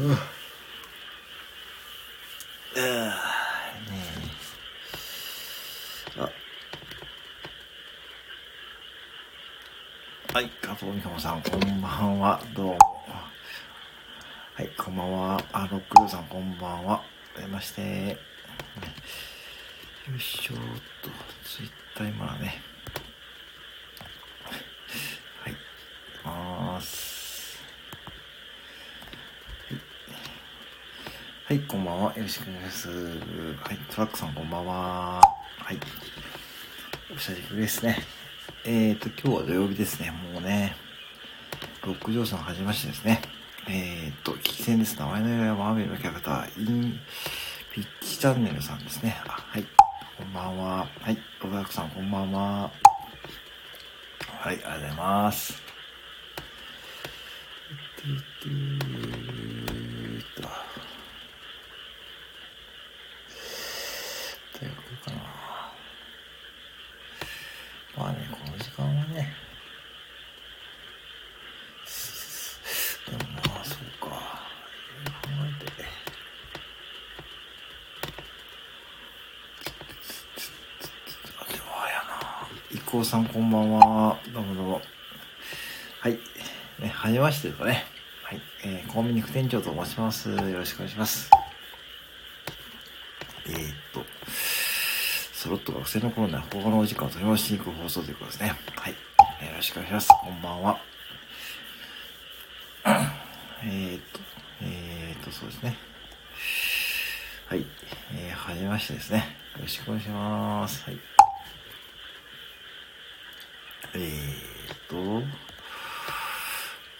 うん。えー、ねえ。あ。はい、加藤美香さん、こんばんは。どうも。はい、こんばんは。あ、ロックルーさん、こんばんは。はじめまして。よいしょーっと、ツイッター今ね。はい、ます。はい、こんばんは。よろしくお願いします。はい、トラックさん、こんばんは。はい。お久しぶりですね。えーと、今日は土曜日ですね。もうね、ロックジョーさんはじめましてですね。えーと、聞き戦です。名前の由来はマーベルのキャラクター、イン、ピッチチャンネルさんですね。あ、はい。こんばんは。はい。ロバクさん、こんばんは。はい、ありがとうございます。ててーっと。どういうことかな。まあね、この時間はね。でもまあ、そうか。いろいろ考えて。あ、でもあれやな。いうさんこんばんは。どうもどうも。はい。ね、はじめましてとね。はい。えー、コンビニ副店長と申します。よろしくお願いします。えー、っと、ソロット学生の頃には放課のお時間を取り戻しに行く放送ということですね。はい。よろしくお願いします。こんばんは。えー、っと、えー、っと、そうですね。はい。えー、はじめましてですね。よろしくお願いします。はい。えー、っと、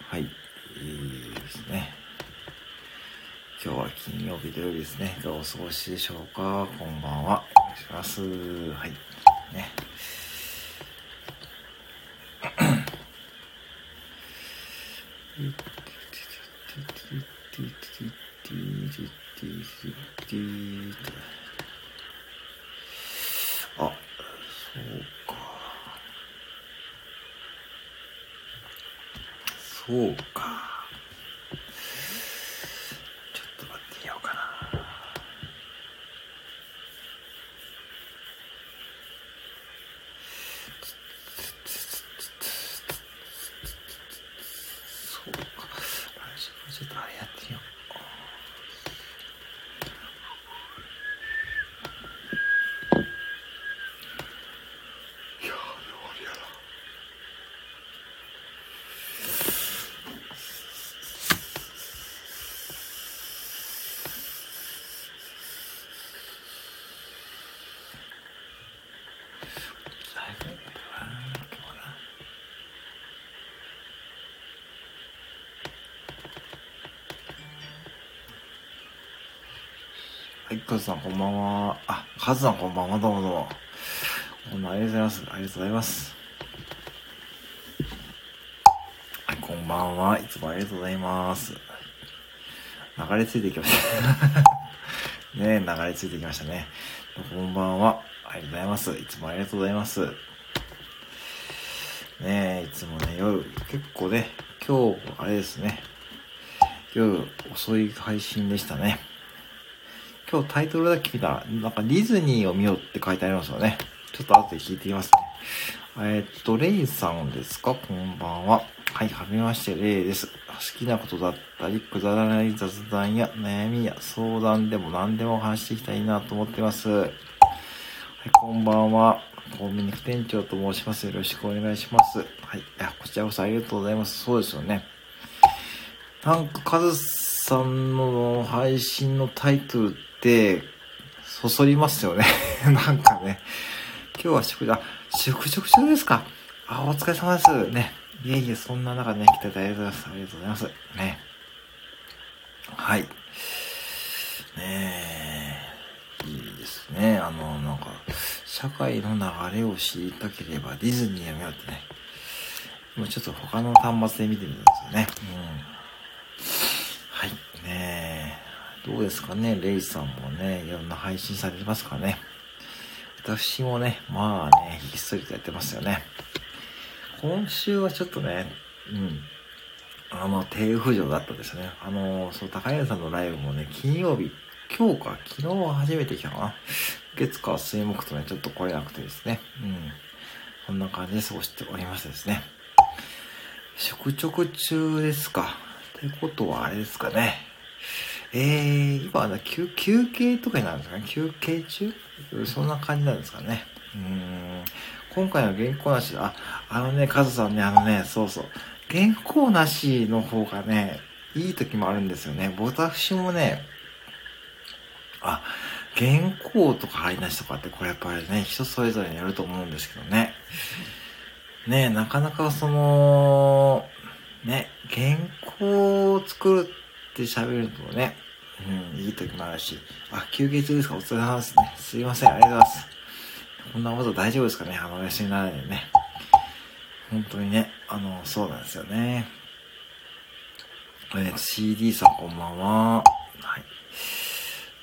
はい。えーですね。今日は金曜日土曜日ですね。どうお過ごしでしょうか？こんばんは。お願いします。はい。ね。あ、そうか。そうか。ちょっと待ってみようかな。そうか。ラジオちょっとあれやってみよう。いやー、でもあれやな。早くやるかな今日はなはい、カズさんこんばんは。あ、カズさんこんばんは、どうもどうも。こんばんはありがとうございます。ありがとうございます。はい、こんばんは。いつもありがとうございます。流れ着いてきました。ね流れ着いてきましたね。こんばんは。ありがとうございます。いつもありがとうございます。ねえ、いつもね、夜、結構ね、今日、あれですね、夜遅い配信でしたね。今日タイトルだけ見たら、なんかディズニーを見ようって書いてありますよね。ちょっと後で聞いてみますね。えーっと、レイさんですか？こんばんは。はい、はじめまして、レイです。好きなことだったり、くだらない雑談や悩みや相談でも何でも話していきたいなと思ってます。はい、こんばんは。コンビニ副店長と申します。よろしくお願いします。はい。い、こちらこそありがとうございます。そうですよね。なんか、カズさんの配信のタイトルって、そそりますよね。なんかね。今日は祝、あ、祝祝中ですか。あ、お疲れ様です。ね。いえいえ、そんな中ね、来ていただいてありがとうございます。ありがとうございます。ね。はい。ねえ。いいですね。あの、なんか、社会の流れを知りたければディズニーを見ようってね。今ちょっと他の端末で見てみたんですよね。うん。はい。ねえ。どうですかね。レイさんもね、いろんな配信されてますかね。私もね、まあね、ひっそりとやってますよね。今週はちょっとね、うん。あの、低浮上だったですね。あの、そう、高柳さんのライブもね、金曜日、今日か、昨日初めて来たかな。月火水木とね、ちょっと来れなくてですね。うん。こんな感じで過ごしておりましてですね。食直中ですか。ってことはあれですかね。えー、今は休休憩とかになるんですかね？休憩中？そんな感じなんですかね？うん。今回の原稿なし、あ、あのね、カズさんね、あのね、そうそう。原稿なしの方がね、いい時もあるんですよね。私もね、あ、原稿とか貼りなしとかってこれやっぱりね、人それぞれによると思うんですけどね。ねなかなかその、ね、原稿を作るって喋るとね、うん、いい時もあるし、あ、休憩中ですか？お疲れ様ですね。すいません、ありがとうございます。こんなこと大丈夫ですかね？あの、お休みにならないでね。本当にね、あの、そうなんですよね。えー CD さんこんばんは。はい。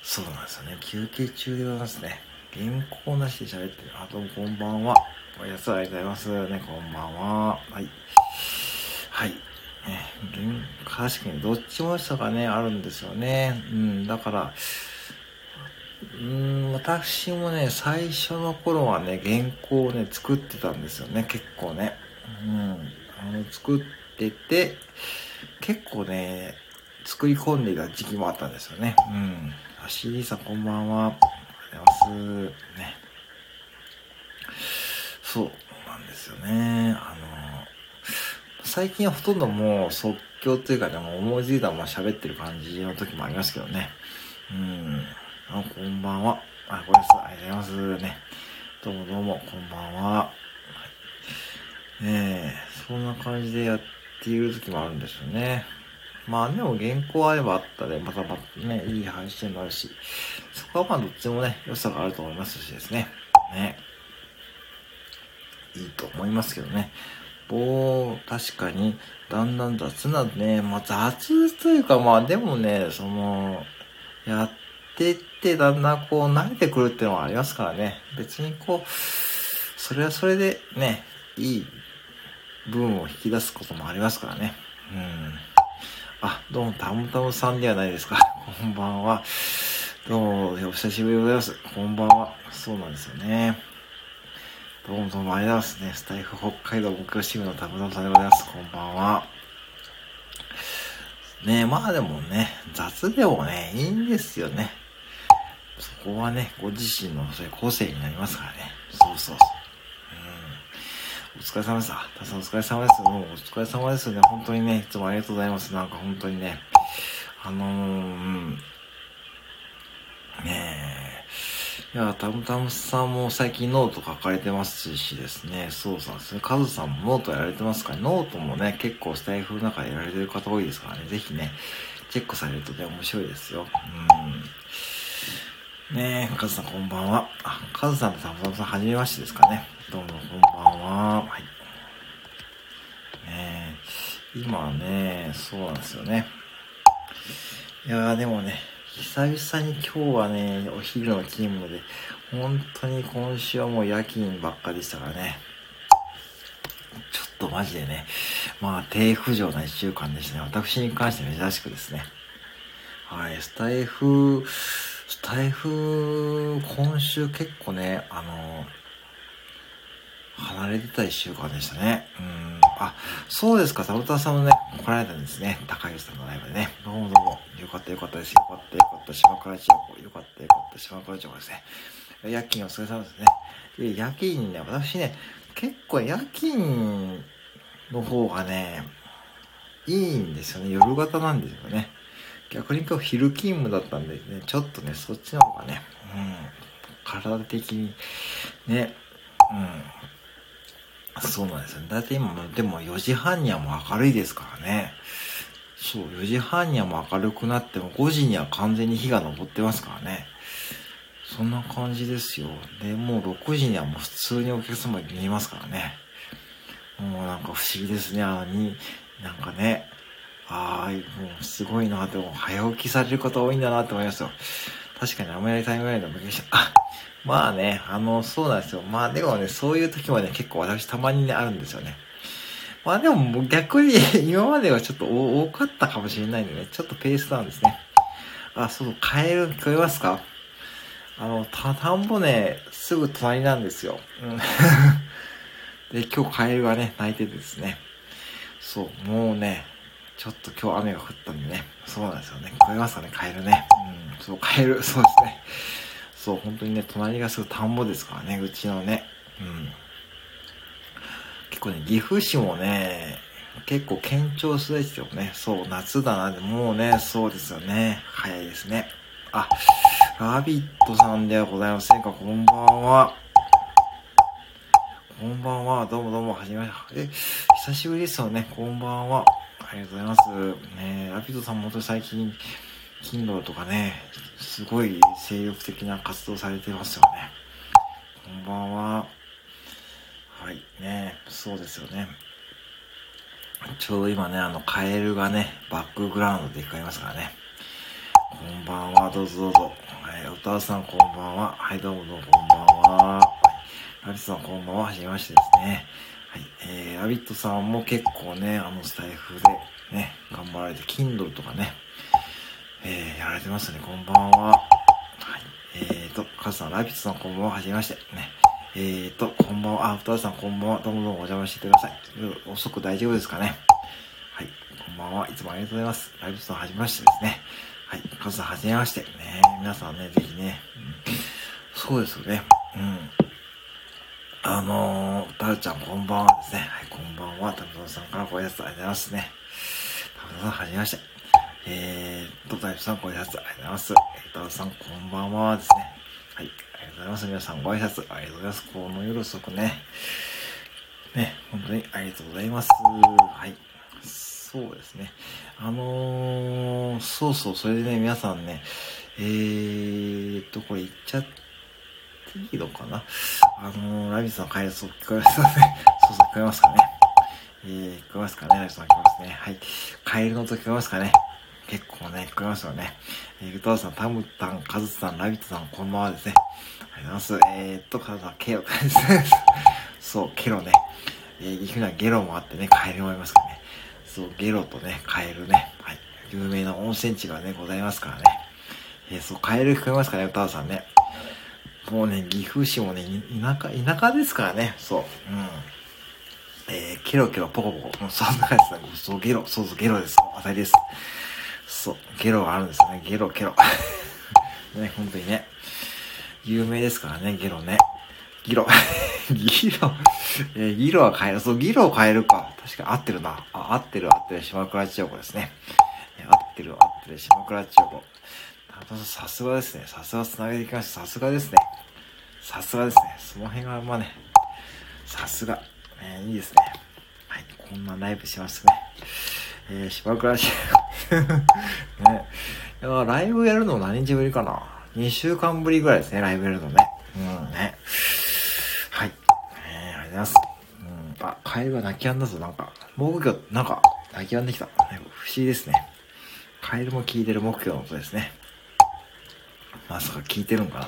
そうなんですよね。休憩中でございますね。原稿なしで喋ってる。あ、どうもこんばんは。おやすみありがとうございます。ね、こんばんは。はい。はい。ね、確かにどっちも良さがね、あるんですよね。うん、だから、うん、私もね、最初の頃はね、原稿をね、作ってたんですよね、結構ね。うん。あの、作ってて、結構ね、作り込んでいた時期もあったんですよね。うん。あ、CD さんこんばんは。ありがとうございます。ね。そうなんですよね。あの、最近はほとんどもう即興というかね、もう思いついたまま喋ってる感じの時もありますけどね。うん。あ、こんばんは。あ、これです。ありがとうございます。ね。どうもどうも、こんばんは。はい、ねえ、そんな感じでやっている時もあるんですよね。まあでも原稿あればあったで、またまたね、いい配信もあるし、そこはまあどっちもね、良さがあると思いますしですね。ね。いいと思いますけどね。ぼ確かに、だんだん雑なね、まあ雑というかまあでもね、その、やってってだんだんこう慣れてくるっていうのはありますからね。別にこう、それはそれでね、いい部分を引き出すこともありますからね。うん。あ、どうも、たむたむさんではないですか。こんばんは。どうも、お久しぶりでございます。こんばんは。そうなんですよね。どうもどうもありがとうございますね。スタイフ北海道目標支部のタブダさんでございます。こんばんは。ねまあでもね、雑でもね、いいんですよね。そこはね、ご自身のそういう個性になりますからね。そうそうそう。うん。お疲れ様です。あ、たさんお疲れ様です。もうお疲れ様ですね。本当にね、いつもありがとうございます。なんか本当にね、あのー、うん。ねえ、いや、たむたむさんも最近ノート書かれてますしですね、そうさんですね、カズさんもノートやられてますから、ノートもね、結構スタイフの中でやられてる方多いですからね、ぜひね、チェックされるとね、面白いですよ。うん。ねえ、カズさんこんばんは。あ、カズさんとたむたむさん、はじめましてですかね。どうもこんばんは。はい。ねえ、今ね、そうなんですよね。いやー、でもね、久々に今日はね、お昼の勤務で、本当に今週はもう夜勤ばっかでしたからね。ちょっとマジでね、まあ低浮上な一週間でしたね。私に関して珍しくですね。はい、スタイフ、スタイフ、今週結構ね、あの、離れてた一週間でしたね。うん。あ、そうですか。サブタさんもね、来られたんですね。高橋さんのライブでね。どうもどうも。よかったよかったです。よかったよかった。島倉千代よかったよかった。島倉千代ですね。夜勤お疲れ様ですね。で、夜勤ね、私ね、結構夜勤の方がね、いいんですよね。夜型なんですよね。逆に今日昼勤務だったんでね、ちょっとね、そっちの方がね、うん、体的にね、うん、そうなんですよ。だいたい今も、でも4時半にはもう明るいですからね。そう、4時半にはもう明るくなっても5時には完全に火が昇ってますからね。そんな感じですよ。で、もう6時にはもう普通にお客様見えますからね。もうなんか不思議ですね。あのに、なんかね、ああ、もうすごいなって、も早起きされる方多いんだなって思いますよ。確かにアメリカタイムラインの向けした。あ、まあね、あの、そうなんですよ。まあでもね、そういう時もね、結構私たまにね、あるんですよね。まあでも逆に 今まではちょっと多かったかもしれないんでね、ちょっとペースダウンですね。あ、そう、カエル聞こえますか？あの、た、田んぼね、すぐ隣なんですよ。うん。で、今日カエルがね、鳴いててですね。そう、もうね、ちょっと今日雨が降ったんでね。そうなんですよね。聞こえますかね、カエルね？うん、そう、カエル、そうですね。そう、本当にね、隣がすぐ田んぼですからね、うちのね。うん。結構ね、岐阜市もね、結構堅調すですよね。そう、夏だなで、もうね、そうですよね。早いですね。あ、ラビットさんではございませんか。こんばんは。こんばんは。どうもどうも、はじめまして。え、久しぶりですよね。こんばんは。ありがとうございます。ねラビットさんも本当に最近、Kindle とかね、すごい精力的な活動されてますよね。こんばんは。はい、ねそうですよね。ちょうど今ね、あの、カエルがね、バックグラウンドで聞こえますからね。こんばんは、どうぞどうぞ。はい、おたさんこんばんは。はい、どうもどうもこんばんは。ラビットさんこんばんは。はじめましてですね。はい、えー、ラビットさんも結構ね、あのスタイフでね、頑張られて、Kindle とかね、えー、やられてますね。こんばんは。はい。えーと、カズさん、ラビットさんこんばんは。はじめまして。ね。えーと、こんばんは。あ、ふたさんこんばんは。どうもどうもお邪魔してください。遅く大丈夫ですかね。はい。こんばんは。いつもありがとうございます。ラビットさんはじめましてですね。はい。カズさんはじめまして。ね皆さんね、ぜひね、うん、そうですよね。うん。あのー、たるちゃんこんばんはですね。はい、こんばんは。たぶさんからご挨拶ありがとうございますね。たぶさんはじめまして。えーと、タイプさんご挨拶ありがとうございます。えー、たさんこんばんはですね。はい、ありがとうございます。皆さんご挨拶ありがとうございます。この夜遅くね。ね、本当にありがとうございます。はい。そうですね。あのー、そうそう、それでね、皆さんね、えーっと、これ言っちゃっていいのかな？あのー、ラビスの帰りそう聞こえますね。そうそう、聞こえますかね？えー、聞こえますかね？ラビスさん聞こえますね。はい。カエルの音聞こえますかね？結構ね、聞こえますよね。えー、グトさん、タムタン、カズさん、ラビットさん、こんばんはですね。ありがとうございます。えー、っと、カズさん、ケロです、そう、ケロね。えー、岐阜にはゲロもあってね、カエルもいますからね。そう、ゲロとね、カエルね。はい。有名な温泉地がね、ございますからね。えー、そう、カエル聞こえますかね、歌さんね。もうね、岐阜市もね、田舎、田舎ですからね、そう。うん。えー、ケロケロポコポコ。そんな感じですね。そう、ゲロ、そうそう、ゲロです。当たりです。そう、ゲロがあるんですね。ゲロ、ゲロ。ね、本当にね。有名ですからね、ゲロね。ギロ。ギロ。えー、ギロは変える。そう、ギロを変えるか。確か合ってるな。あ、合ってる合ってる。島倉千代子ですね。合ってる合ってる。島倉千代子。さすがですね。さすが繋げていきました。さすがですね。さすがですね。その辺が、まあね。さすが。えー、いいですね。はい。こんなライブしますね。えー、島倉千代子。ね。いや、ライブやるの何日ぶりかな ?2 週間ぶりぐらいですね、ライブやるのね。うんね。はい。えー、ありがとうございます。うん。あ、カエルが泣き止んだぞ、なんか。木魚、なんか、泣き止んできた。不思議ですね。カエルも聞いてる木魚の音ですね。まさか聞いてるんかな。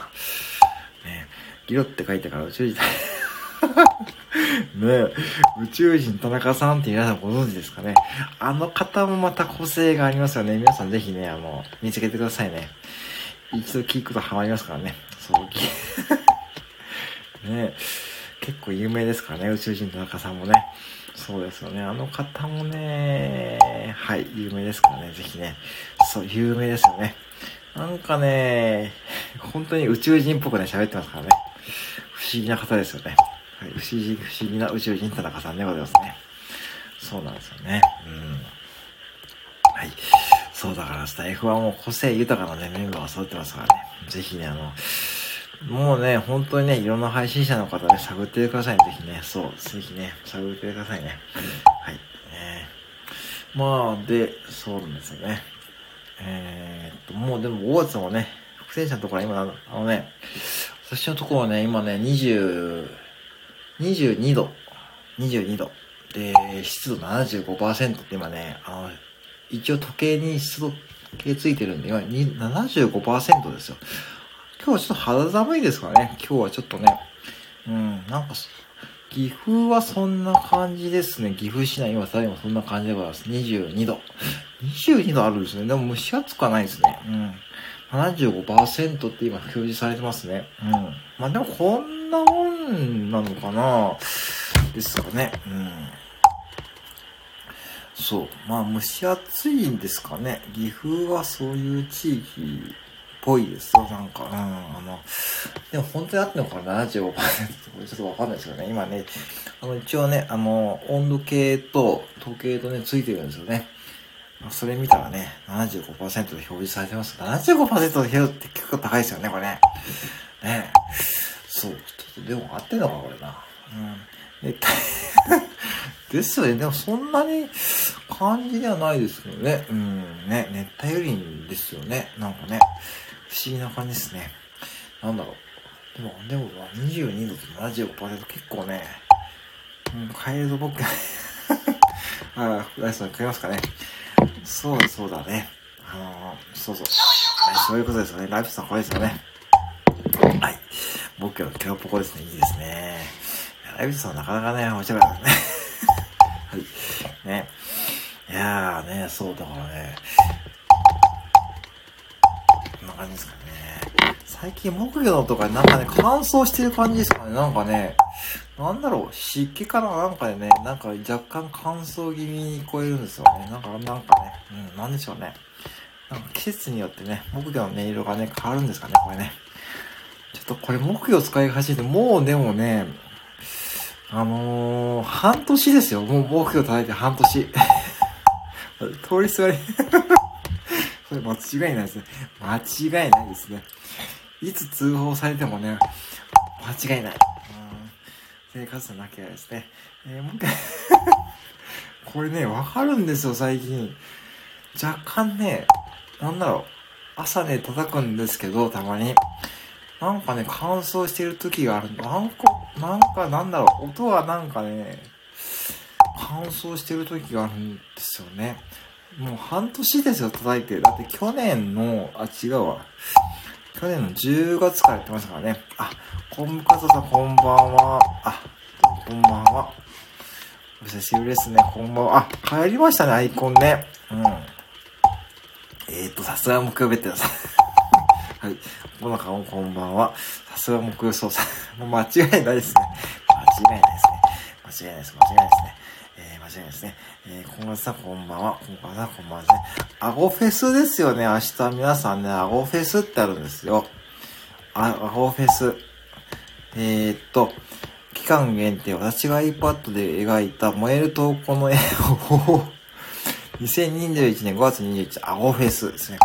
ねギロって書いてから宇宙人 ね宇宙人田中さんって皆さんご存知ですかね？あの方もまた個性がありますよね。皆さんぜひね、あの、見つけてくださいね。一度聞くとハマりますからね。そう、ね結構有名ですからね、宇宙人田中さんもね。そうですよね。あの方もね、はい、有名ですからね、ぜひね。そう、有名ですよね。なんかね、本当に宇宙人っぽくね、喋ってますからね。不思議な方ですよね。はい、不思議、不思議な宇宙人田中さんでございますね。そうなんですよね。うん。はい。そうだからスタイフはもう個性豊かなね、メンバーが揃ってますからね。ぜひね、あの、もうね、本当にね、いろんな配信者の方ね、探ってくださいね。ぜひね、そう、ぜひね、探ってくださいね。はい。えー、まあ、で、そうなんですよね。えー、っと、もうでも5月もね、副選者のところは今、あのね、私のところはね、今ね、20、22度。22度。で、湿度75%って今ね、あの、一応時計に湿度計ついてるんで、今75%ですよ。今日はちょっと肌寒いですからね。今日はちょっとね、うん、なんか、岐阜はそんな感じですね。岐阜市内今さらにもそんな感じでございます。22度。22度あるんですね。でも蒸し暑くはないですね。うん。75%って今表示されてますね。うん。まあでもこんなもんなのかな？ですかね。うん。そう。まあ蒸し暑いんですかね。岐阜はそういう地域っぽいですよ。なんか、うん。あの、でも本当にあってのかな ?75% ってこれちょっとわかんないですけどね。今ね、あの一応ね、あの、温度計と時計とね、ついてるんですよね。それ見たらね、75%で表示されてます。75%で表示って結構高いですよね、これね。ねそう。ちょっとでも合ってんのか、これな。うん。で、ですよね。でもそんなに感じではないですけどね。うん。ね、熱帯雨林ですよね。なんかね、不思議な感じですね。なんだろう。でも、でも、22度と75%結構ね、うん、カエル僕、あ、ライスさん食いますかね。そうだ、そうだね。あのー、そうそう。はい、そういうことですよね。ライフさんこれですよね。はい。僕のケロポコですね。いいですね。ライフさんなかなかね、面白いですね。はい。ね。いやーね、そうだからね。こんな感じですかね。最近木魚のとかなんかね、乾燥してる感じですかね。なんかね、なんだろう、湿気からなんかでね、なんか若干乾燥気味に聞こえるんですよね。なんか、なんかね、うん、なんでしょうね。なんか季節によってね、木魚の音色がね、変わるんですかね、これね。ちょっとこれ木魚使い始めて、もうでもね、あのー、半年ですよ。もう木魚叩いて半年。通りすがり それ間違いないですね。間違いないですね。いつ通報されてもね、間違いない。生活なきゃですね。えー、もう一回 これね、わかるんですよ、最近。若干ね、なんだろう。朝ね、叩くんですけど、たまに。なんかね、乾燥してる時がある。なんか、なんか、なんだろう。音はなんかね、乾燥してる時があるんですよね。もう半年ですよ、叩いて。だって去年の、あ、違うわ。去年の10月からやってましたからね。あ、コンブカさんこんばんは。あ、こんばんは。お久しぶりですね。こんばんは。あ、帰りましたね、アイコンね。うん。えーと、さすが木曜日ってください。はい。この顔こんばんは。さすが木曜操作。も う間違いないですね。間違いないですね。間違いないです。間違いないですね。えー、間違いないですね。えー、今月さんこんばんは。今月さんこんばんはですね。アゴフェスですよね。明日皆さんね、アゴフェスってあるんですよ。あ、アゴフェス。えー、っと、期間限定、私が iPad で描いた燃える投稿の絵を 2021年5月21日、アゴフェスですね。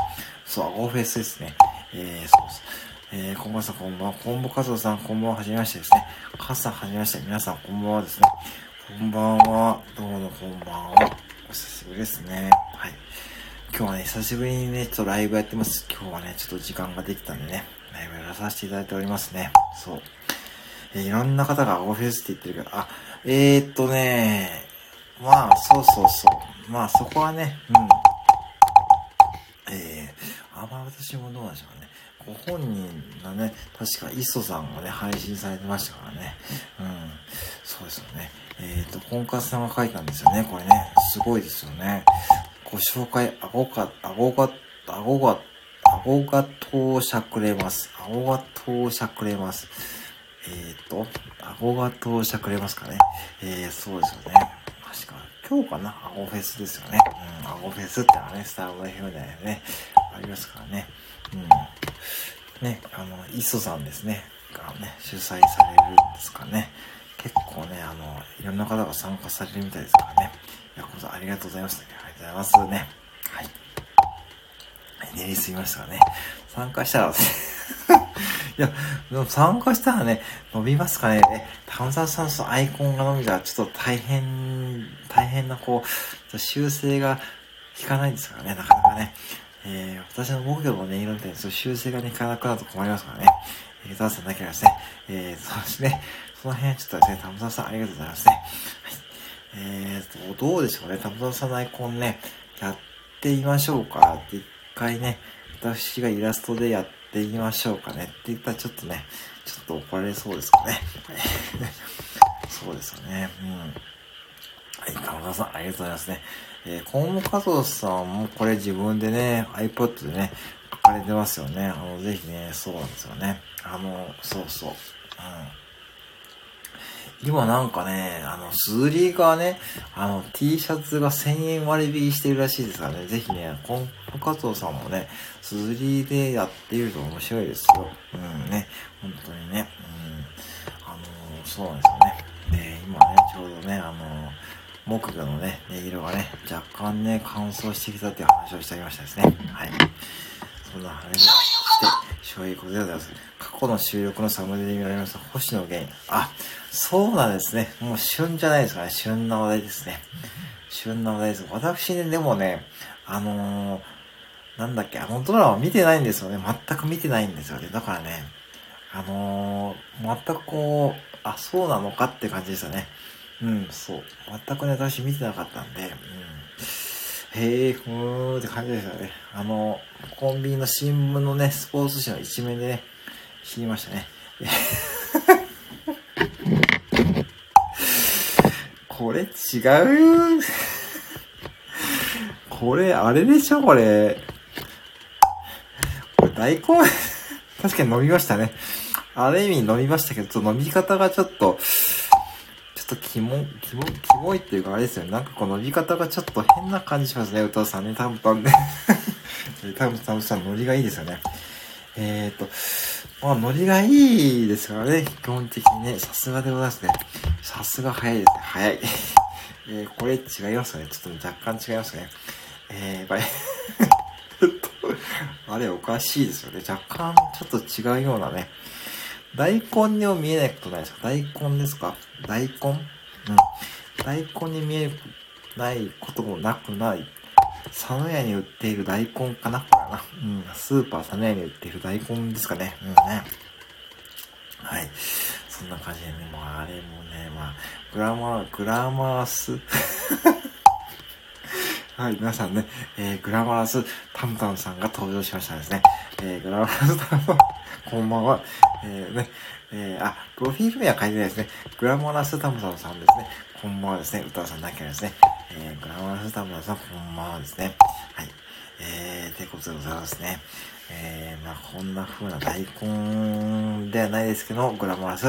そう、アゴフェスですね。えー、そうです。えー、こんばんは、こんばんは。コンボカズさん、こんばんは、はじめましてですね。カズさん、はじめまして。皆さん、こんばんはですね。こんばんは。どうも、こんばんは。お久しぶりですね。はい。今日はね、久しぶりにね、ちょっとライブやってます。今日はね、ちょっと時間ができたんでね、ライブやらさせていただいておりますね。そう。えー、いろんな方がオフェスって言ってるけど、あ、えー、っとね、まあ、そうそうそう。まあ、そこはね、うん。えー、あ、まあ私もどうなんでしょうね。ご本人がね、確か、磯さんがね、配信されてましたからね。うん。そうですよね。えっ、ー、と、婚活さんが書いたんですよね。これね。すごいですよね。ご紹介、顎が、顎が、顎が、顎が投射くれます。顎が投射くれます。えっ、ー、と、顎が投射くれますかね。えー、そうですよね。確か、今日かな？顎フェスですよね。うん、顎フェスってのはね、スターウェイフでね、ありますからね。うん。ね、あの、磯さんですね。がね、主催されるんですかね。結構ね、あの、いろんな方が参加されるみたいですからね。いや、こそありがとうございます、ね。ありがとうございますね。はい。練りすぎましたかね。参加したら いや、でも参加したらね、伸びますかね。え、炭酸酸素アイコンが伸びたらちょっと大変、大変なこう、修正が効かないんですからね、なかなかね。えー、私の木魚の音色みたいにそう修正がね、かなくなると困りますからね。えー、ダンスなければですね。えー、そうですね。その辺はちょっとですね、タムさんありがとうございますね。はい。えーと、どうでしょうね。タムさんのアイコンね、やってみましょうか。って一回ね、私がイラストでやってみましょうかね。って言ったらちょっとね、ちょっと怒られそうですかね。そうですよね。うん。はい、田中さん、ありがとうございますね。えー、河野和夫さんもこれ自分でね、iPod でね、書かれてますよね。あの、ぜひね、そうなんですよね。あの、そうそう。うん。今なんかね、あの、スズリがね、あの、T シャツが1000円割引してるらしいですからね、ぜひね、コンポカツオさんもね、スズリでやっていると面白いですよ。うんね、本当にね、うん。あのそうなんですよね。で、今ね、ちょうどね、あの木魚のね、音色がね、若干ね、乾燥してきたっていう話をしてありましたですね。はい。そんな話をして、そういうことでございます。過去の収録のサムネで見られました星野源。あ、そうなんですね。もう旬じゃないですかね。旬な話題ですね。旬な話題です。私ね、でもね、あのー、なんだっけ、あのドラマ見てないんですよね。全く見てないんですよね。だからね、あのー、全くこう、あ、そうなのかって感じですよね。うん、そう。全くね、私見てなかったんで、うん。へえ、ふーって感じですよね。あの、コンビニの新聞のね、スポーツ紙の一面でね、知りましたね。これ違う？これ、あれでしょこれ。これ大根？確かに飲みましたね。ある意味飲みましたけど、ちょっと飲み方が、ちょっとキモ、キモ、キモいっていうかあれですよね。なんかこの飲み方がちょっと変な感じしますね、歌さんね。タムタムね。タムタムさん、ノリがいいですよね。えーと、まあ、ノリがいいですからね、基本的にね。さすがでございますね。さすが早いですね。早い。えー、これ違いますかね。ちょっと若干違いますね。えー、ばい。あれおかしいですよね。若干ちょっと違うようなね。大根にも見えないことないですか？大根ですか？大根？大根に見えないこともなくない。佐野屋に売っている大根かなこれな。うん。スーパー佐野屋に売っている大根ですかね。うんね。はい。そんな感じでね、もうあれもね、まあ、グラマー、グラマース はい、皆さんね、えー、グラマラスタムタムさんが登場しましたですね。えー、グラマラスタムタム、こんばんは。えー、ね、えー、あ、プロフィール名は書いてないですね。グラマラスタムタムさんですね。こんばんはですね。歌わさんだけですね。えー、グラマラスタムさん、こんばんはですね。はい。えー、てことでございますね。えー、まあこんな風な大根ではないですけど、グラマラス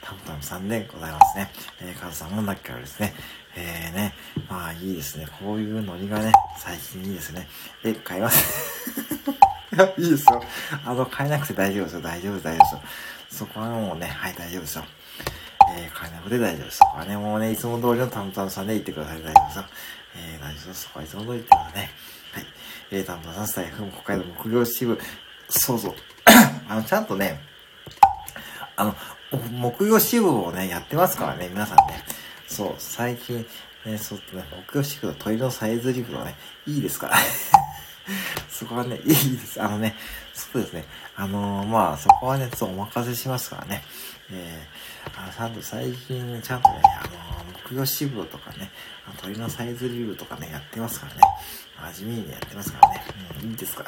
タムタムさんでございますね。えー、カズさんもなきゃですね。えーね、まあいいですね。こういうノリがね、最近いいですね。え、買います？い、いですよ。あの、買えなくて大丈夫ですよ。大丈夫、大丈夫ですよ。そこはもうね、はい、大丈夫ですよ。えー、買えなくて大丈夫です。そこはね、もうね、いつも通りのタムタムさんで言ってください。大丈夫ですよ。えー、大丈夫です。そこはいつも通りってくださいね。はい。えー、タムタムさん、スタイフ、北海道木曜支部、そうそう。あの、ちゃんとね、あの、木曜支部をね、やってますからね、皆さんね。そう、最近、ね、そうね、木曜支部の鳥のサイズリブはね、いいですから。そこはね、いいです。あのね、そうですね。あのー、まあ、そこはね、ちょっとお任せしますからね。えー、あちゃんと最近ね、ちゃんとね、あのー、木曜支部とかね、鳥のサイズリブとかね、やってますからね。真面目にやってますからね。うん、いいですか？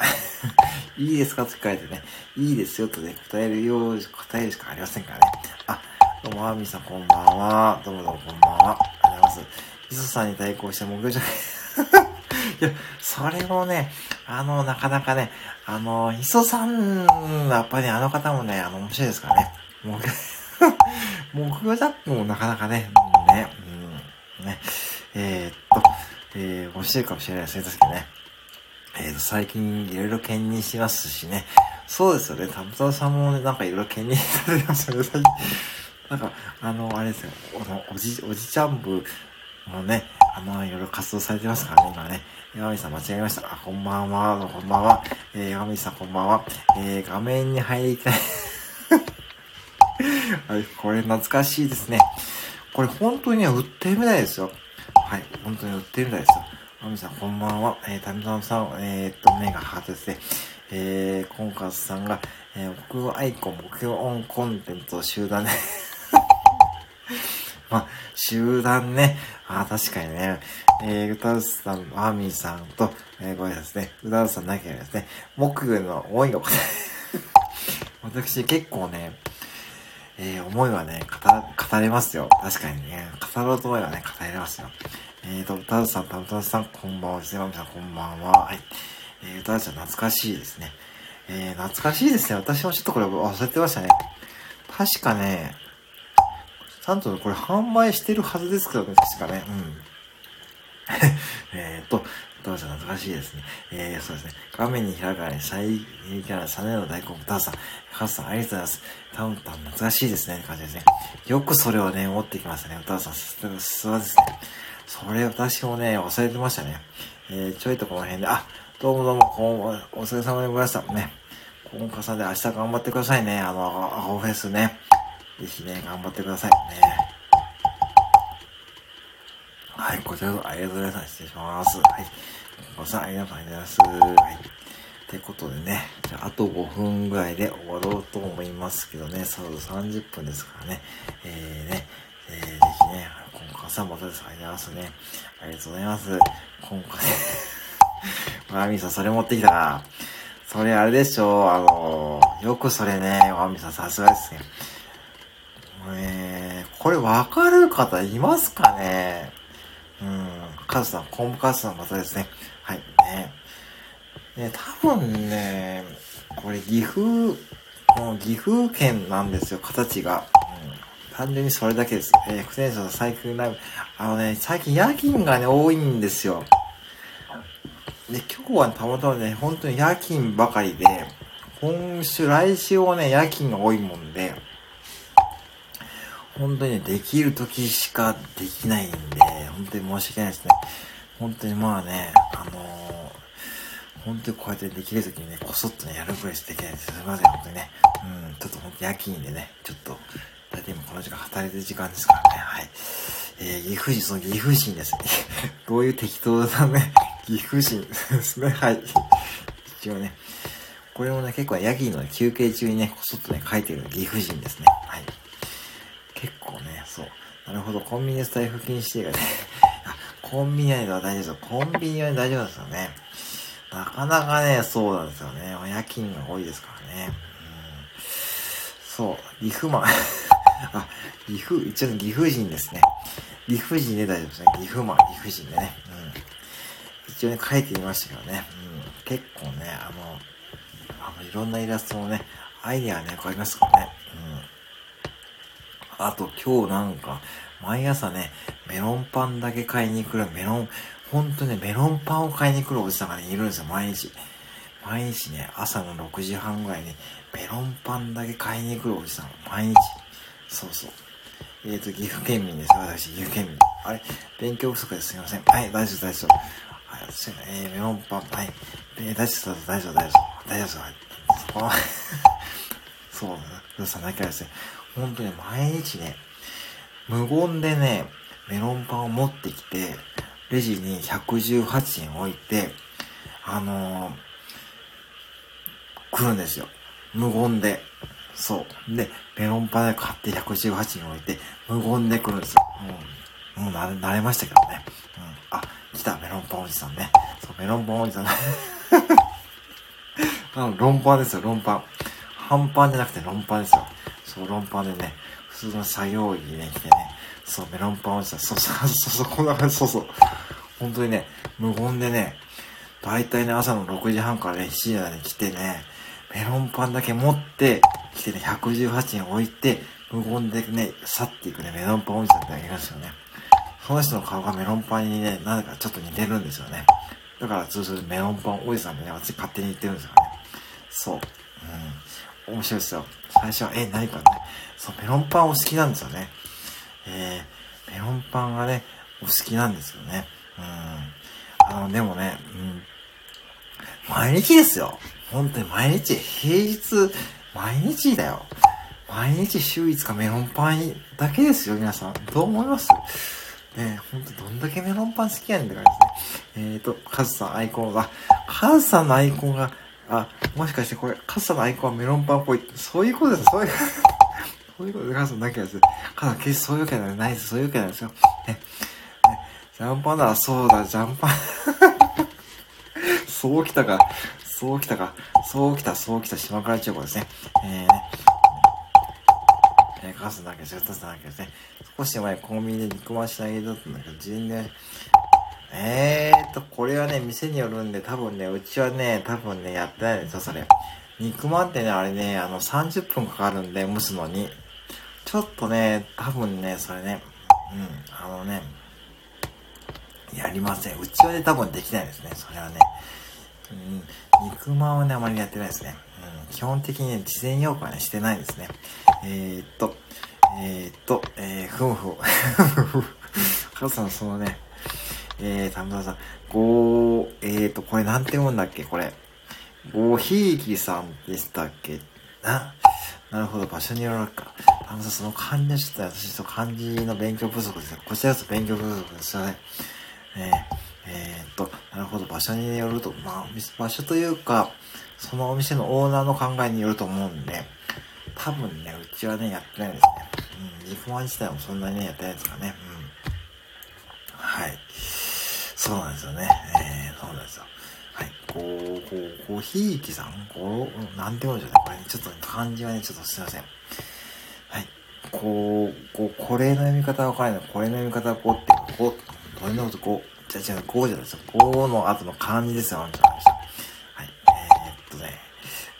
いいですかと聞かれてね、いいですよとね、答えるよう、答えるしかありませんからね。あ、どうも、アミさんこんばんは。どうもどうもこんばんは。ありがとうございます。磯さんに対抗して目標じゃないいや、それもね、あの、なかなかね、あの、磯さん、やっぱりあの方もね、あの、面白いですからね。目標、目標ジャックもなかなかね、ね、うん、ね、えー、っと、えー、面白いかもしれないですね、確かにね。えー、と、最近いろいろ兼任しますしね。そうですよね。タムタムさんもね、なんかいろいろ兼任されてますよね、なんか、あの、あれですよ、おじ、おじちゃん部もうね、あの、いろいろ活動されてますからね、今ね。山口さん間違えました。あ、こんばんは、こんばんは。えー、山口さんこんばんは。えー、画面に入りたい はい、これ懐かしいですね。これ本当にね、売ってるみたいですよ。はい、本当に売ってるみたいですよ。山口さんこんばんは。えー、タミタムさん、えー、っと、目がハートですね。えー、コンカスさんが、えー、僕アイコン、目標オンコンテンツを集団であ、集団ね。あ確かにね。えー、歌うさん、アーミーさんと、えー、ごめんなさいね。歌うさんなければですね、木魚の多いの。私結構ね、えー、思いはね、語、語れますよ。確かにね。語ろうと思えばね、語れますよ。えーと、歌うさん、たぶたさん、こんばんは。せまみさん、こんばんは。はい。えー、歌うさん、懐かしいですね。えー、懐かしいですね。私もちょっとこれ忘れてましたね。確かね、ちゃんとこれ販売してるはずですけどね、確かね。うん。えっと、どうぞ懐かしいですね。えー、そうですね。画面に開かれ、最キャラ、サネの大根、タウさん、ハスさん、ありがとうございます。タウンタウン懐かしいですね、って感じですね。よくそれをね、持ってきましたね、タウさん。すすわですね。それ私もね、忘れてましたね。えー、ちょいとこの辺で、あ、どうもどうも、こんお疲れ様でございました。ね。今回さんで明日頑張ってくださいね。あの、アホフェスね。ぜひね、頑張ってくださいね。はい、こちらありがとうございます。失礼します。はい。ごさん、ありがとうございます。はい。ってことでね、じゃあ、あと5分ぐらいで終わろうと思いますけどね、そろそろ30分ですからね。えー、ね、えー、ぜひね、今回さんまたです。ありがとうございますね。ありがとうございます。今回、マミさん、それ持ってきたな。それあれでしょうあのー、よくそれね、マミさん、さすがですね。え、これわかる方いますかね？うん、カズさん、コンブカズさんまたですね。はい、ね。ね、多分ね、これ岐阜、もう岐阜県なんですよ、形が。うん、単純にそれだけです。えー、副店長のサイクルライブ。あのね、最近夜勤がね、多いんですよ。で、今日はたまたまね、本当に夜勤ばかりで、今週、来週はね、夜勤が多いもんで、本当に、できる時しかできないんで、本当に申し訳ないですね。本当にまあね、あのー、本当にこうやってできる時にね、こそっとね、やるぐらいしできないです。すいません、本当にね。うん、ちょっと本当に夜勤でね、ちょっと、大体今この時間働いてる時間ですからね、はい。えー、岐阜人、その岐阜人ですね。どういう適当なね、岐阜人ですね、はい。一応ね、これもね、結構夜勤の、休憩中にね、こそっとね、書いてる岐阜人ですね。はい。結構ね、そう。なるほど、コンビニでスタイフ禁止してがね、コンビニは大丈夫ですよ。コンビニは大丈夫ですよね。なかなかね、そうなんですよね。夜勤が多いですからね。うん、そう、岐阜マン。あ、岐阜、一応岐阜人ですね。岐阜人で大丈夫ですね。岐阜マン、岐阜人でね。うん。一応ね、書いてみましたけどね。うん。結構ね、あの、あの、いろんなイラストのね、アイディアね、こうありますからね。うん。あと今日なんか、毎朝ね、メロンパンだけ買いに来るメロン、ほんとね、メロンパンを買いに来るおじさんがね、いるんですよ、毎日。毎日ね、朝の6時半ぐらいに、メロンパンだけ買いに来るおじさん、毎日。そうそう。えっ、ー、と、岐阜県民です、私、岐阜県民。あれ、勉強不足ですすいません。はい、大丈夫、大丈夫。はい、そうえー、メロンパン、はい。えー、大丈夫、大丈夫、大丈夫。大丈夫、はい。そこは そう、どうしたなきゃですね。本当に毎日ね、無言でね、メロンパンを持ってきて、レジに118円置いて、あのー、来るんですよ。無言で。そう。で、メロンパンで買って118円置いて、無言で来るんですよ。うん、もう慣れ慣れましたけどね。うん。あ、来た、メロンパンおじさんね。そう、メロンパンおじさん。あの、ロンパンですよ、ロンパン。半パンじゃなくてロンパンですよ。そう、ロンパンでね、普通の作業着ね、着てね、そう、メロンパンをした。そうそう、そうそう、こんな感じ、そうそう。本当にね、無言でね、大体ね、朝の6時半からね、7時まで来てね、メロンパンだけ持って、来てね、118円置いて、無言でね、去っていくね、メロンパンおじさんってあげるんですよね。その人の顔がメロンパンにね、なぜかちょっと似てるんですよね。だから、通常メロンパンおじさんでね、私勝手に言ってるんですよね。そう。うん。面白いですよ。最初は、え、何かね。そう、メロンパンお好きなんですよね。えー、メロンパンがね、お好きなんですよね。うん。あの、でもね、うん。毎日ですよ。本当に毎日、平日、毎日だよ。毎日週5日メロンパンだけですよ、皆さん。どう思います？ねほんとどんだけメロンパン好きやねんって感じですね。えーと、カズさんアイコンが、カズさんのアイコンが、あ、もしかしてこれ、カッサのアイコンはメロンパンっぽい。そういうことです。そういう、そういうことで、カッサなきゃです。カッサ決してそういうわけじゃないです。そういうわけなんですよ。ね。ねジャンパンだ。そうだ、ジャンパン。そうきたか。そうきたか。そうきた、そうきた、島倉千代子ですね。えー、ね。えー、カスだけ、ちょっとだけですね。少し前、コンビニで肉増し投げだったんだけど、自分で、えーと、これはね、店によるんで、多分ね、うちはね、多分ね、やってないんですよ、それ。肉まんってね、あれね、あの、30分かかるんで、蒸すのに。ちょっとね、多分ね、それね、うん、あのね、やりません。うちはね、多分できないですね、それはね。うん、肉まんはね、あまりやってないですね。うん、基本的にね、事前用意はね、してないですね。えー、っと、えー、っと、えー、ふんふん。カズさん、そのね、えー、田村さん、ごえーと、これなんて読んだっけ？これ。ごひいきさんでしたっけ？な、なるほど、場所によるか。田村さん、その漢字のちょっと私と漢字の勉強不足ですよ。こちらこそ勉強不足ですよね。えー、えー、と、なるほど、場所によると、まあ、場所というか、そのお店のオーナーの考えによると思うんで、多分ね、うちはね、やってないですね。うん、肉まん自体もそんなにね、やってないですかね。うん。そうなんですよね。えー、そうなんですよ。はい。こう、こう、こう、ひいきさん？こう、なんて言うんでしょうね。これね、ちょっと、漢字はね、ちょっとすいません。はい。こう、こう、これの読み方はわからないの。これの読み方はこうって、こう、これのことこう、じゃじゃこうじゃないですよ。こうの後の漢字ですよ。はい。えー、っとね、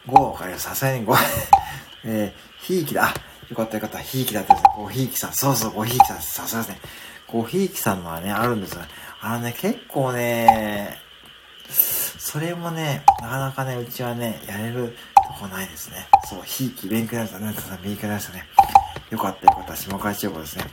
5わかります。さすがに5、えー、ひいきだ。よかったよかった。ひいきだってごひいきさん。そうそう、ごひいきさん。さすがですね。ごひいきさんのはね、あるんですよね。あのね、結構ね、それもね、なかなかね、うちはね、やれるとこないですね。そう、ひいき、勉強になりましたね。勉強になりましたね。よかったよかった、島会長ですね。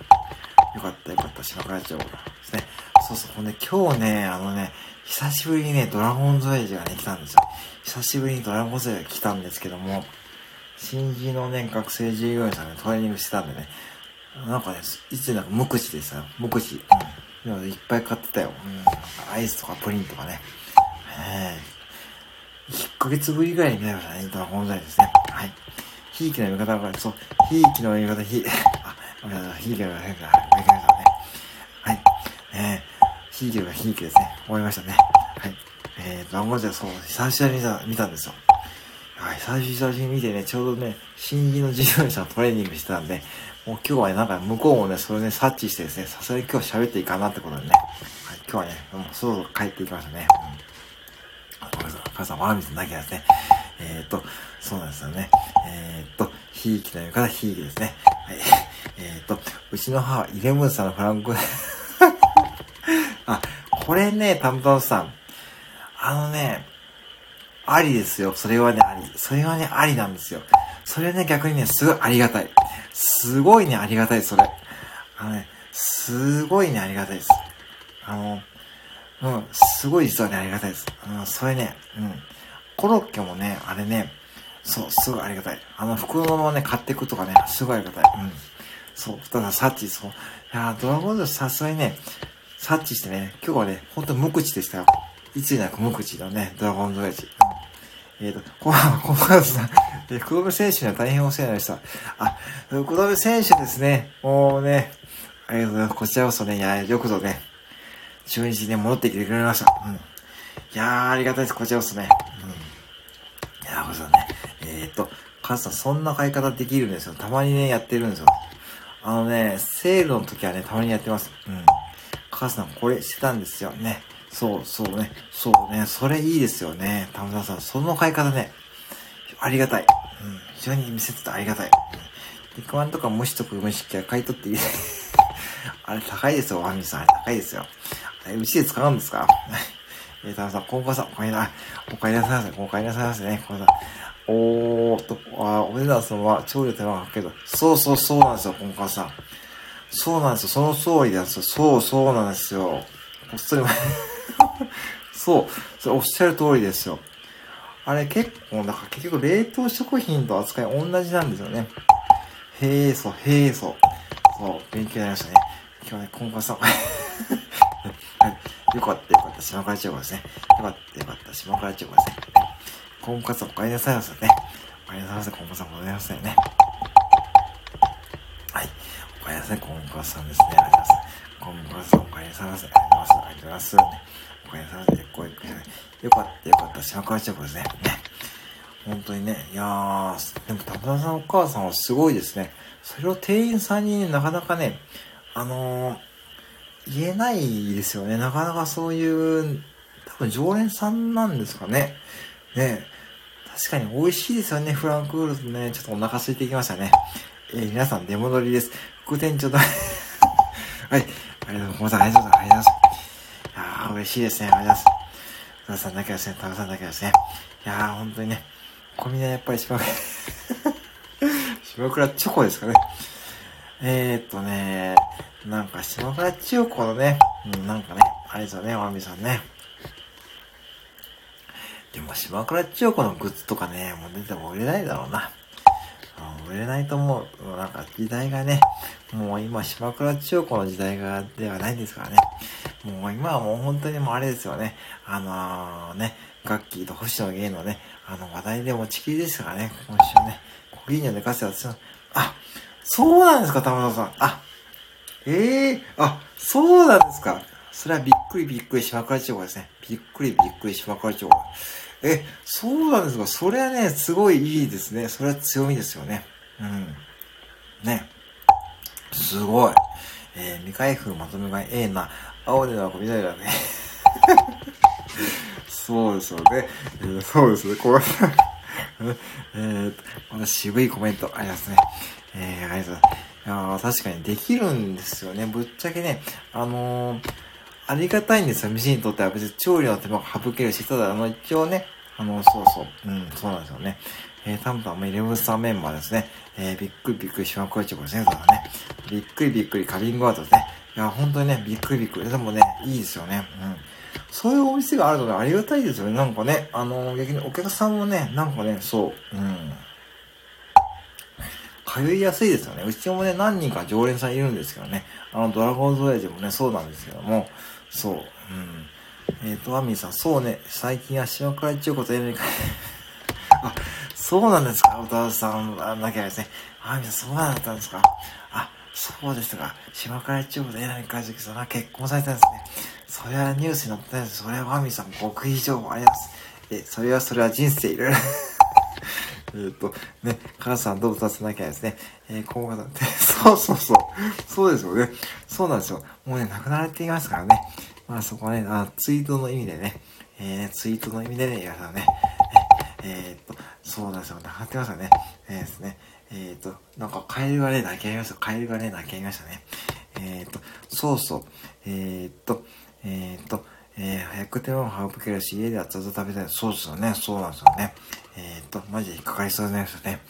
よかったよかった、島会長ですね。そうそう、ほんで今日ね、あのね、久しぶりにね、ドラゴンズエイジがね、来たんですよ。久しぶりにドラゴンズエイジが来たんですけども、新人のね、学生従業員さんがトレーニングしてたんでね、なんかね、いつになんか無口でさ、無口。うんいっぱい買ってたよ。うん。アイスとかプリンとかね。ええー。1ヶ月ぶりぐらいに見たましたね。ドラゴンザイですね。はい。ひいきの読み方が、そう、ひいきの読み方、ひ、あ、ごめんなさい。ひいきの読み方、ごめんなさいね。はい。えー、ひいきのひいきですね。終わりましたね。はい。えー、ドラゴンザイそう、久しぶりに見た見たんですよ。はい、最初に見てね、ちょうどね、新人の従業員さんトレーニングしてたんで、もう今日はね、なんか向こうもね、それね、察知してですね、さすがに今日喋っていいかなってことでね、はい、今日はね、もうそろそろ帰っていきましたね。うん。ごめんなさい、母さん、わ水なきゃですね。えー、っと、そうなんですよね。えー、っと、ひいきという方、ひいきですね。はい。えー、っと、うちの母は、イレブンさんのフランク あ、これね、タムタムさん。あのね、ありですよ。それはね、あり。それはね、ありなんですよ。それね、逆にね、すごいありがたい。すごいね、ありがたい、それ。あのね、すごいね、ありがたいです。あの、うん、すごい実はね、ありがたいです。うん、それね、うん。コロッケもね、あれね、そう、すごいありがたい。あの、袋のままね、買っていくとかね、すごいありがたい。うん。そう、ただ、サッチ、そう。いやドラゴンズさすがにね、察知してね、今日はね、ほんと無口でしたよ。いつになく無口のね、ドラゴンズエイジ。えっ、ー、と、この、このさん、えー、黒部選手には大変お世話になりました。あ、黒部選手ですね。もうね、ありがとうございます。こちらこそね、いや、よくぞね、中日に、戻ってきてくれました。うん。いやー、ありがたいです。こちらこそね。うん。いやー、こそね。えっ、ー、と、カズさん、そんな買い方できるんですよ。たまにね、やってるんですよ。あのね、セールの時はね、たまにやってます。うん。カズさん、これしてたんですよね。そう、そうね。そうね。それいいですよね。田村さん、その買い方ね。ありがたい。うん。非常に見せてたありがたい。肉まんとか蒸しとく蒸し器は買い取っていい？あれ高いですよ、ワンミさん。あれ高いですよ。あれ、うちで使うんですか？えー、田村さん、今後さん、お帰りな、お帰りなさいませ。お帰りなさいませね。これさおーと、あお値段そのは、調理手間がかけど。そうそうそうなんですよ、今回さん。そうなんですよ、その通りなんですよ。そうそうなんですよ。こっそり そう。それおっしゃる通りですよ。あれ結構、だから結局冷凍食品と扱い同じなんですよね。へえ、そう、へえ、そう。そう、勉強になりましたね。今日ね、今後さん。よかったよかった、島倉千代子ですね。よかったよかった、島倉千代子ですね。婚活お帰りなさいませね。お帰りなさいませ、婚活さんございませんね。はい。お帰りなさい、婚活さんですね。ありがとうございます。婚活さんお帰りさませ。ありがとうございます。ありがとうございます。お帰りさませ。ごゆっくりよかったよかった、島倉千代子ですね。ね。本当にね。いやー、でも田村さんお母さんはすごいですね。それを店員さんに、ね、なかなかね、あのー、言えないですよね。なかなかそういう、多分常連さんなんですかね。ね確かに美味しいですよね、フランクフルトね。ちょっとお腹空いてきましたね。えー、皆さん出戻りです。副店長だ。はい。ありがとうございます。ありがとうございます。いやー、嬉しいですね。ありがとうございます。田さんだけですね。田さんだけですね。いやー、本当にね。小峰やっぱり島倉、島倉チョコですかね。えー、っとね、なんか島倉千代子のね、うん、なんかね、あれですよね、ワンビさんね。でも島倉千代子のグッズとかね、もう出ても売れないだろうな。売れないと思う。なんか時代がね、もう今島倉千代子の時代がではないんですからね。もう今はもう本当にもうあれですよね。あのー、ね、ガッキーと星野源のね、あの話題でもちきりですからね、今週ね。国技には寝かせ私の、あ、そうなんですか、玉田さん。あ、ええー、あ、そうなんですか。それはびっくりびっくり島倉千代子ですね。びっくりびっくり島倉千代子。え、そうなんですか。それはね、すごいいいですね。それは強みですよね。うん。ね。すごい。えー、未開封まとめ買い A な、青での子緑だね。そうですよね。えー、そうですね。こう、えー、また渋いコメントありますね。えー、ありがとうございます。いや確かにできるんですよね。ぶっちゃけね、あのー、ありがたいんですよ。飯にとっては別に調理の手間が省けるし、ただ、あの、一応ね、あの、そうそう、うん、そうなんですよね。えー、タンタンもイレブンスターメンバーですね。えー、びっくりびっくり島倉チョコですね。そうだね。びっくりびっくりカリングアートですね。いや、本当にね、びっくりびっくり。でもね、いいですよね。うん。そういうお店があるとね、ありがたいですよね。なんかね、あのー、逆にお客さんもね、なんかね、そう、うん。通いやすいですよね。うちもね、何人か常連さんいるんですけどね。あの、ドラゴンズ親父もね、そうなんですけども、そう、うん。えっ、ー、と、アミーさん、そうね、最近は塩辛一応ことやるか、あ、そうなんですか、歌さん、あ、なきゃですね。アミーさん、そうなんだったんですか。あ、そうですか。島倉一応こと柳海月さんは結婚されたんですね。それはニュースに載ってないです。それはアミーさん、極秘情報あります。え、それはそれは人生いろいろ えっと、ね、母さんどうぞさなきゃですね。えー、今後だって、そうそうそう。そうですよね。そうなんですよ。もうね、亡くなられていますからね。まあそこはね、あツイートの意味でね、えー、ツイートの意味でね、皆さんね、えー、っと、そうなんですよ。亡くなってますよね。えー、ですね。えー、っと、なんかカエルがね、泣き合いました。カエルがね、泣き合いましたね。えー、っと、そうそう。えー、っと、えー、っと、えー、早く手間も省けるし、家ではずっと食べたい。そうですよね。そうなんですよね。えー、っと、マジで引っかかりそうですよね。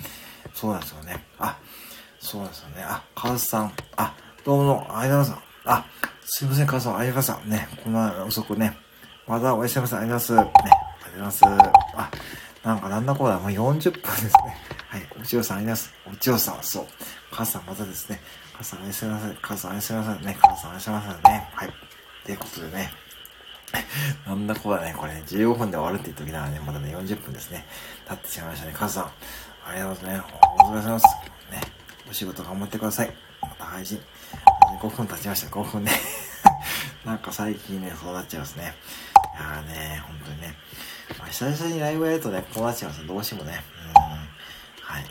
そうなんですよね。あ、そうなんですよね。あ、カウスさん。あ、どうも、ありがとうございます。あ、すいません、カウスさん、ありがとうございます。ね、こんな遅くね。まだおやすみなさい。ありがとうございます。ね、ありがとうございます。あ、なんかなんだこうだ。もう40分ですね。はい、おちおさんありがとうございます。おちおさん、そう。カウスさんまたですね。カウスさんおやすみなさい。カウスさんおやすみなさいね。カウスさんおやすみなさいね。はい。ということでね。なんだこうだね、これね、15分で終わるって言っときながらね、まだね、40分ですね。経ってしまいましたね。カズさん、ありがとうございますね。お疲れ様です。ね、お仕事頑張ってください。また配信。5分経ちました、5分ね。なんか最近ね、そうなっちゃいますね。いやーね、本当にね。まあ、久々にライブやるとね、こうなっちゃいますどうしてもね。うん。はい。ね、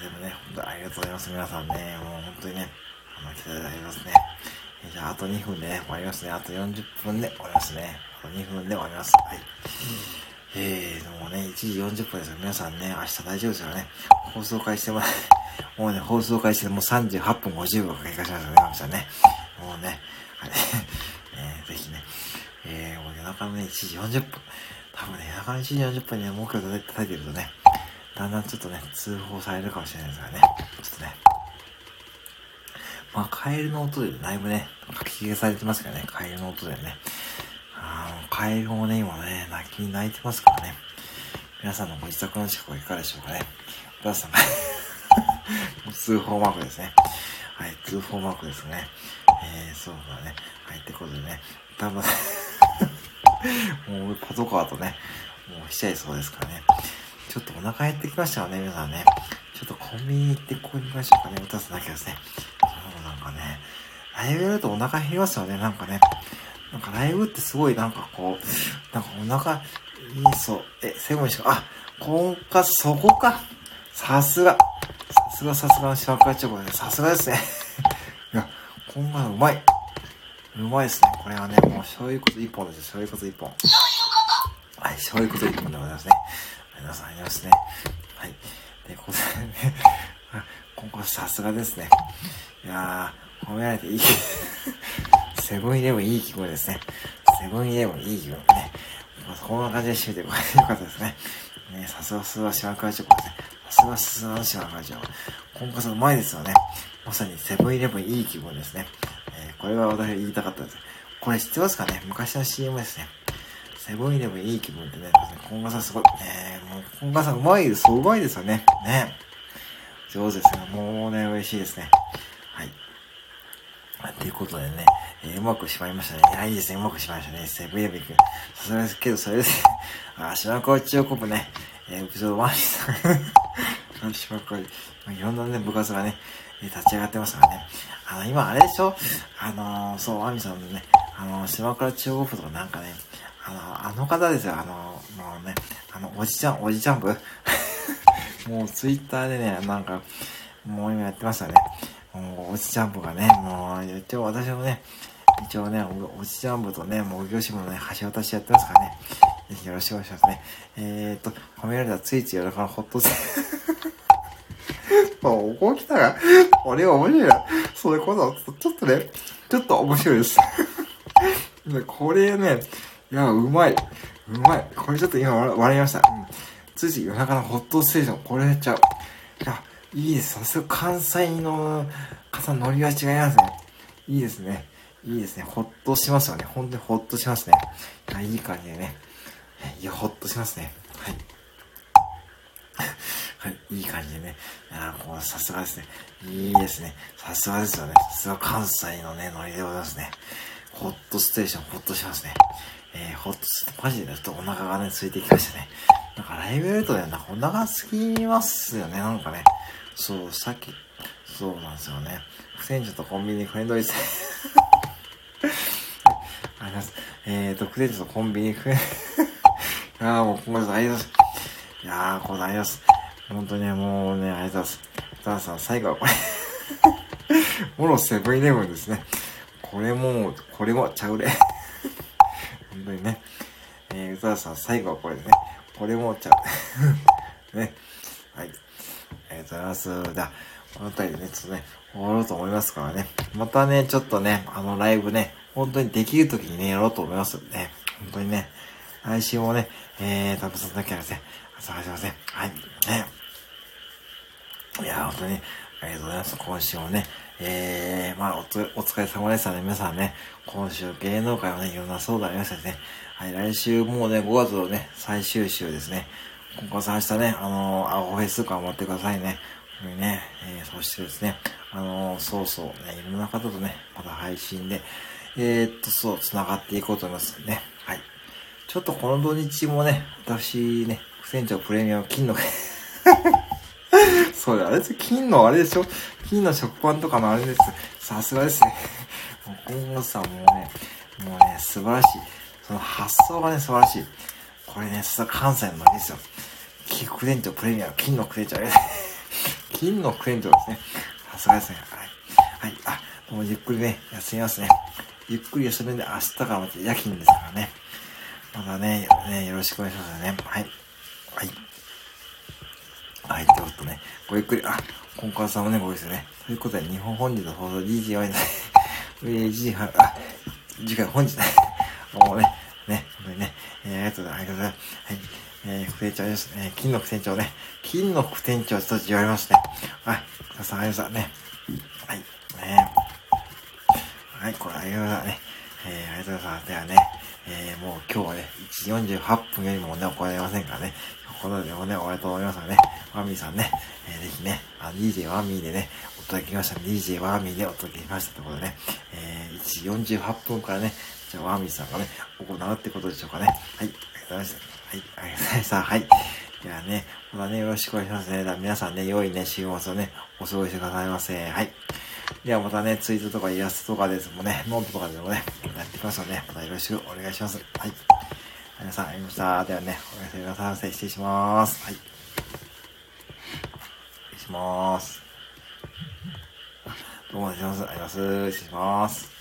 でもね、本当ありがとうございます。皆さんね、もう本当にね、あの、来ていただきますね。じゃあ、あと2分でね、終わりますね。あと40分で終わりますね。あと2分で終わります。はい。えー、もうね、1時40分ですよ。皆さんね、明日大丈夫ですよね。放送開始しても、もうね、放送開始でもう38分50秒経過しましたね、皆さんね。もうね、はい。えー、ぜひね、えー、もう夜中のね、1時40分。多分ね、夜中の1時40分にね、目標叩いてるとね、だんだんちょっとね、通報されるかもしれないですからね。ちょっとね、まあ、カエルの音でだいぶね、書き消されてますからね、カエルの音でね。あの、カエルもね、今ね、泣きに泣いてますからね。皆さんのご自宅の近くはいかがでしょうかね。お母さんが通報マークですね。はい、通報マークですね。えー、そうだね。はい、ってことでね、多分 もうパトカーとね、もうしちゃいそうですからね。ちょっとお腹減ってきましたよね、皆さんね。ちょっとコンビニ行ってここに行きましょうかね。歌さなきゃですね。そう、なんかね、ライブやるとお腹減りますよね、なんかね。かライブってすごいなんかこう、なんかお腹いいそう。え、セブンしか、あ、婚活、そこか。さすが。さすがさすがの島倉チョコで、さすがですね。いや、婚活うまい。うまいですね。これはね、もうそういうこと一本ですよ。そういうこと一本。はい、そういうこと一本でございますね。皆さんありますね。はい。で、ここでね、婚活さすがですね。いやー、褒められていい。セブンイレブンいい気分ですね。セブンイレブンいい気分ね。こんな感じで締めてもらってよかったですね。ねさすがすが島会長ですね。さすがすが島会長。婚活うまいですよね。まさにセブンイレブンいい気分ですね。えー、これは私言いたかったです。これ知ってますかね？昔の CM ですね。セブンイレブンいい気分ってね、婚活さんすごい。ねもう婚活さんうまいです。うまいですよね。ね上手ですね。もうね、嬉しいですね。はい。ということでね、えー、うまくしまいましたね。いや、いいですね。うまくしまいましたね。セブンイレブ行く。さすがですけど、それです。あ、島川中央コップね、えー、部長ワニさん。島川、いろんなね、部活がね、立ち上がってますからね。あの、今、あれでしょ？あのー、そう、ワミさんのね、あのー、島倉中央府とかなんかね、あの、あの方ですよ、あの、もうね、あの、おじちゃん、おじちゃん部 もうツイッターでね、なんか、もう今やってましたね。もう、おじちゃん部がね、もう、一応私もね、一応ね、おじちゃん部とね、もう、業種もね、橋渡しやってますからね。ぜひよろしくお願いしますね。えーと、褒められたついつい夜中のホットセ もう、こう来たら、俺は面白いな。そういうこと、ちょっとね、ちょっと面白いです。これね、いや、うまい。うまい。これちょっと今笑いました。うん。ついつい夜中のホットステーション、これやっちゃう。いや、いいです。さすが関西の方のノリは違いますね。いいですね。いいですね。ほっとしますよね。本当にほっとしますね。いや、いい感じでね。いや、ほっとしますね。はい。はい、いい感じでね。いや、さすがですね。いいですね。さすがですよね。さすが関西のね、ノリでございますね。ホットステーション、ほっとしますね。えー、ホッとすると、マジでちょっとお腹がね、空いてきましたね。なんかライブやるとね、なんかお腹すきますよね、なんかね。そう、さっき、そうなんですよね。不戦者とコンビニフレンドリー あります。えーと、不戦者とコンビニフレンド ああ、もう、ごめんなさい、ありがとうございます。いやー、こうなります。本当にもうね、ありがとうございます。ダーさん、最後はこれ もろセブンイレブンですね。これも、これもちゃうれ。本当にね。えー、宇多田さん、最後はこれでね。これもちゃう。ね。ざいます。じゃあ、この辺りでね、ちょっとね、終わろうと思いますからね。またね、ちょっとね、あのライブね、本当にできる時にね、やろうと思いますね。本当にね、来週もね、えー、たぶさんだけはですね、探しません。はい。ね。いや、本当に、ありがとうございます。今週もね、えー、まあお、お疲れ様でしたね。皆さんね、今週芸能界はね、いろんな相談ありましたね。はい、来週もうね、5月のね、最終週ですね。今回明日ね、あのー、アホフェス頑張ってくださいね。ね、えー、そしてですね、あのー、そうそう、ね、いろんな方とね、また配信で、えー、っと、そう、繋がっていこうと思いますね。はい。ちょっとこの土日もね、私ね、船長プレミアム金の そう、あれです、金のあれでしょ金の食パンとかのあれです。さすがですね。もう今後さ、もね、もうね、素晴らしい。その発想がね、素晴らしい。これね、さ関西のノリですよ。金クレンチョプレミアム、金のクレンチョ、金のクレンチョですね。さすがですね。はい。はい。あ、もうゆっくりね、休みますね。ゆっくり休んで明日からまた夜勤ですからね。またね、ね、よろしくお願いしますね。はい。はい。はい、ちょっとね、ごゆっくり、あ、今回さんもね、ごですね。ということで、日本本日の放送 DJ はね、えー、G は、あ、次回本日ね、もうね、ね、本当にね、えー、ありがとうございます。ありがとうございます。はい。えー、副店長です。えー、金の副店長ね。金の副店長ちょっと言われましたね。はい。皆さんありがとうございます。はい。ねはい、これありがとうございますね。えー、ありがとうございます。ではね、えー、もう今日はね、1時48分よりもね、行えませんからね。このでもね、終わりと思いますからね。ワミーさんね、えー、ぜひね、あ DJ ワミーでね、お届けしました。DJ ワミーでお届けしましたということでね、えー、1時48分からね、じゃあワーミさんがね、行うってことでしょうかね。はい、ありがとうございました。はい、ありがとうございました。はい。ではね、またね、よろしくお願いしますね。皆さんね、良いね、週末をね、お過ごしくださいませ。はい。ではまたね、ツイートとかイラストとかですもね、ノートとかでもね、やっていきますので、ね、またよろしくお願いします。はい。皆さん、ありがとうございました。ではね、おやすみなさいませ。失礼します。はい。失礼します。どうも、失礼します。ありがとうございます。失礼します。